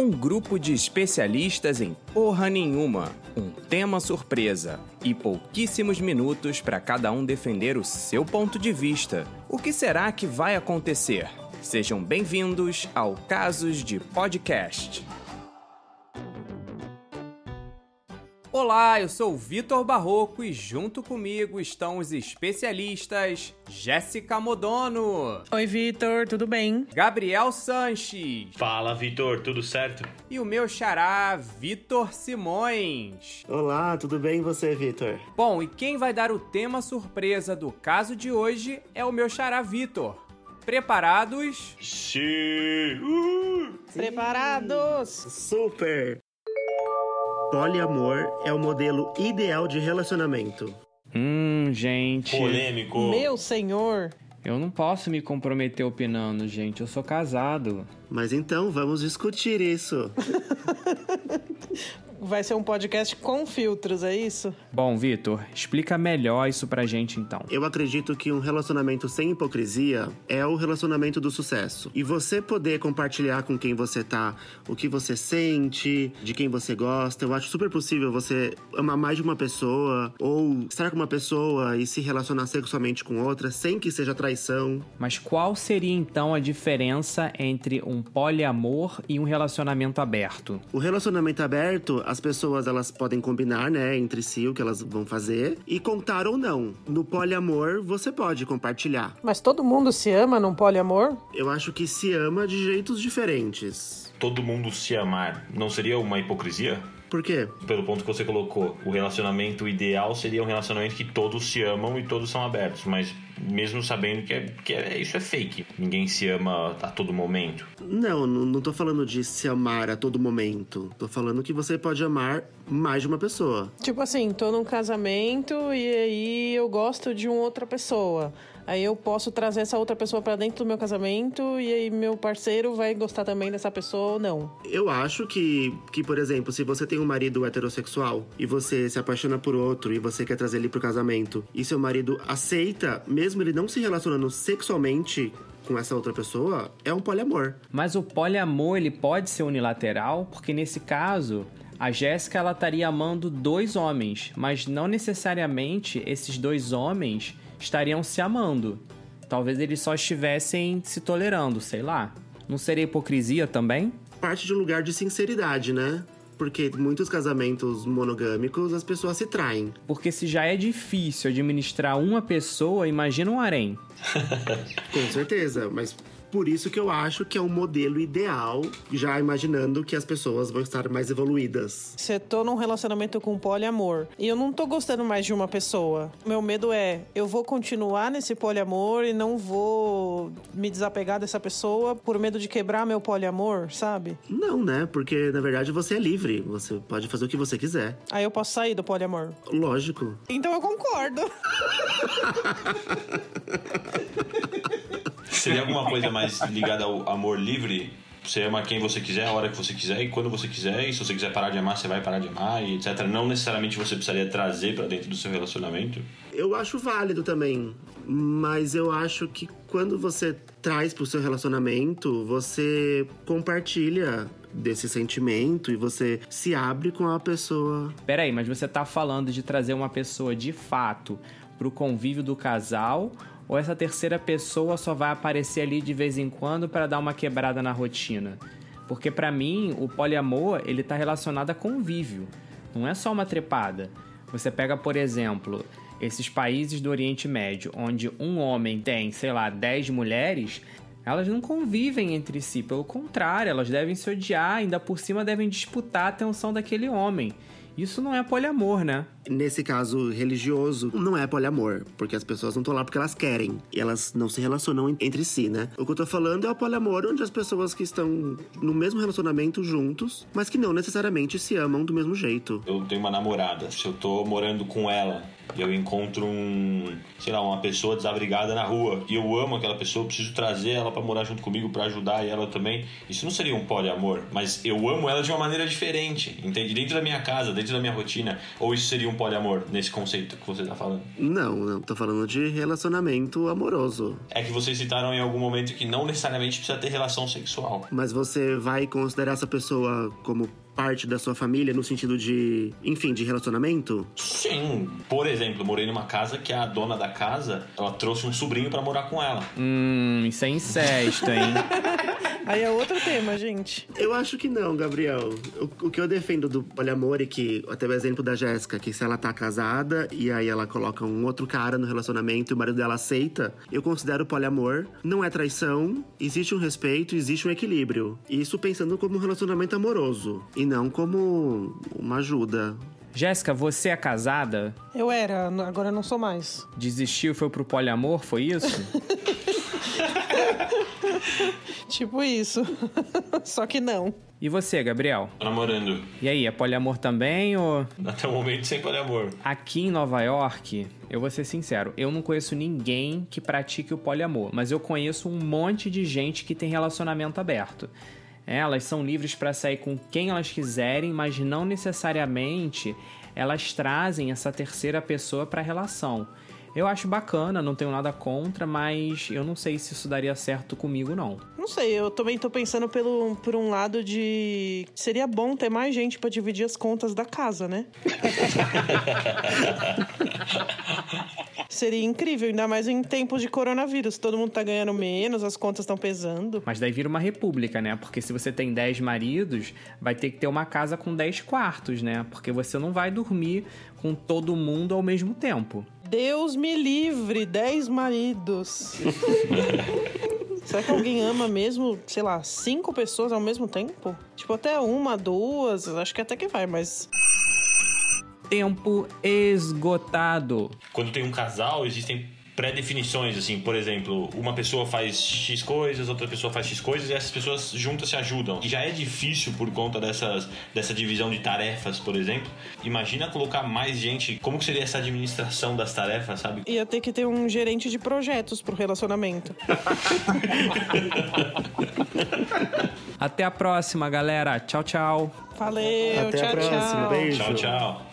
Um grupo de especialistas em porra nenhuma, um tema surpresa e pouquíssimos minutos para cada um defender o seu ponto de vista. O que será que vai acontecer? Sejam bem-vindos ao Casos de Podcast. Olá, eu sou o Vitor Barroco e junto comigo estão os especialistas Jéssica Modono. Oi, Vitor, tudo bem? Gabriel Sanches. Fala, Vitor, tudo certo? E o meu xará, Vitor Simões. Olá, tudo bem e você, Vitor? Bom, e quem vai dar o tema surpresa do caso de hoje é o meu xará Vitor. Preparados? Sim! Uh! Preparados! Super! Poliamor é o modelo ideal de relacionamento. Hum, gente. Polêmico. Meu senhor! Eu não posso me comprometer opinando, gente. Eu sou casado. Mas então vamos discutir isso. Vai ser um podcast com filtros, é isso? Bom, Vitor, explica melhor isso pra gente então. Eu acredito que um relacionamento sem hipocrisia é o relacionamento do sucesso. E você poder compartilhar com quem você tá o que você sente, de quem você gosta, eu acho super possível você amar mais de uma pessoa ou estar com uma pessoa e se relacionar sexualmente com outra sem que seja traição. Mas qual seria então a diferença entre um poliamor e um relacionamento aberto? O relacionamento aberto, as pessoas elas podem combinar, né, entre si o que elas vão fazer e contar ou não. No poliamor, você pode compartilhar. Mas todo mundo se ama num poliamor? Eu acho que se ama de jeitos diferentes. Todo mundo se amar não seria uma hipocrisia? Por quê? Pelo ponto que você colocou, o relacionamento ideal seria um relacionamento que todos se amam e todos são abertos, mas mesmo sabendo que, é, que é, isso é fake. Ninguém se ama a todo momento. Não, não, não tô falando de se amar a todo momento. Tô falando que você pode amar mais de uma pessoa. Tipo assim, tô num casamento e aí eu gosto de uma outra pessoa. Aí eu posso trazer essa outra pessoa pra dentro do meu casamento e aí meu parceiro vai gostar também dessa pessoa ou não. Eu acho que, que, por exemplo, se você tem um marido heterossexual e você se apaixona por outro e você quer trazer ele pro casamento e seu marido aceita, mesmo ele não se relacionando sexualmente com essa outra pessoa, é um poliamor. Mas o poliamor ele pode ser unilateral, porque nesse caso a Jéssica ela estaria amando dois homens, mas não necessariamente esses dois homens estariam se amando. Talvez eles só estivessem se tolerando, sei lá. Não seria hipocrisia também? Parte de um lugar de sinceridade, né? Porque muitos casamentos monogâmicos as pessoas se traem. Porque se já é difícil administrar uma pessoa, imagina um harém. Com certeza, mas por isso que eu acho que é um modelo ideal, já imaginando que as pessoas vão estar mais evoluídas. Se eu tô num relacionamento com poliamor e eu não tô gostando mais de uma pessoa, meu medo é eu vou continuar nesse poliamor e não vou me desapegar dessa pessoa por medo de quebrar meu poliamor, sabe? Não, né? Porque na verdade você é livre, você pode fazer o que você quiser. Aí eu posso sair do poliamor. Lógico. Então eu concordo. Seria alguma coisa mais ligada ao amor livre? Você ama quem você quiser, a hora que você quiser e quando você quiser. E se você quiser parar de amar, você vai parar de amar e etc. Não necessariamente você precisaria trazer para dentro do seu relacionamento. Eu acho válido também, mas eu acho que quando você traz pro seu relacionamento, você compartilha desse sentimento e você se abre com a pessoa. Peraí, mas você tá falando de trazer uma pessoa de fato pro convívio do casal ou essa terceira pessoa só vai aparecer ali de vez em quando para dar uma quebrada na rotina? Porque para mim, o poliamor, ele tá relacionado a convívio. Não é só uma trepada. Você pega, por exemplo, esses países do Oriente Médio, onde um homem tem, sei lá, 10 mulheres, elas não convivem entre si, pelo contrário, elas devem se odiar, ainda por cima devem disputar a atenção daquele homem. Isso não é poliamor, né? Nesse caso religioso, não é poliamor, porque as pessoas não estão lá porque elas querem. E elas não se relacionam entre si, né? O que eu tô falando é o poliamor, onde as pessoas que estão no mesmo relacionamento juntos, mas que não necessariamente se amam do mesmo jeito. Eu tenho uma namorada, se eu tô morando com ela e eu encontro um, sei lá, uma pessoa desabrigada na rua e eu amo aquela pessoa, preciso trazer ela para morar junto comigo para ajudar ela também. Isso não seria um poliamor, mas eu amo ela de uma maneira diferente, entende? Dentro da minha casa, dentro da minha rotina. Ou isso seria um poliamor nesse conceito que você tá falando? Não, não. Tô falando de relacionamento amoroso. É que vocês citaram em algum momento que não necessariamente precisa ter relação sexual. Mas você vai considerar essa pessoa como parte da sua família no sentido de, enfim, de relacionamento? Sim. Por exemplo, morei numa casa que a dona da casa, ela trouxe um sobrinho pra morar com ela. Hum, isso é incesto, hein? Aí é outro tema, gente. Eu acho que não, Gabriel. O, o que eu defendo do poliamor é que, até o exemplo da Jéssica, que se ela tá casada e aí ela coloca um outro cara no relacionamento e o marido dela aceita, eu considero poliamor. Não é traição, existe um respeito, existe um equilíbrio. Isso pensando como um relacionamento amoroso e não como uma ajuda. Jéssica, você é casada? Eu era, agora eu não sou mais. Desistiu foi pro poliamor, foi isso? Tipo isso. Só que não. E você, Gabriel? Tô namorando. E aí, é poliamor também ou. Até o momento sem poliamor. Aqui em Nova York, eu vou ser sincero, eu não conheço ninguém que pratique o poliamor, mas eu conheço um monte de gente que tem relacionamento aberto. É, Elas são livres para sair com quem elas quiserem, mas não necessariamente elas trazem essa terceira pessoa para a relação. Eu acho bacana, não tenho nada contra, mas eu não sei se isso daria certo comigo, não. Não sei, eu também tô pensando pelo, por um lado de. Seria bom ter mais gente pra dividir as contas da casa, né? Seria incrível, ainda mais em tempos de coronavírus. Todo mundo tá ganhando menos, as contas estão pesando. Mas daí vira uma república, né? Porque se você tem 10 maridos, vai ter que ter uma casa com 10 quartos, né? Porque você não vai dormir com todo mundo ao mesmo tempo. Deus me livre, 10 maridos. Será que alguém ama mesmo, sei lá, cinco pessoas ao mesmo tempo? Tipo, até uma, duas, acho que até que vai, mas. Tempo esgotado. Quando tem um casal, existem pré-definições, assim, por exemplo, uma pessoa faz X coisas, outra pessoa faz X coisas e essas pessoas juntas se ajudam. E já é difícil por conta dessas, dessa divisão de tarefas, por exemplo. Imagina colocar mais gente, como que seria essa administração das tarefas, sabe? Ia ter que ter um gerente de projetos pro relacionamento. Até a próxima, galera. Tchau, tchau. Valeu, Até tchau, a próxima. tchau. Beijo. Tchau, tchau.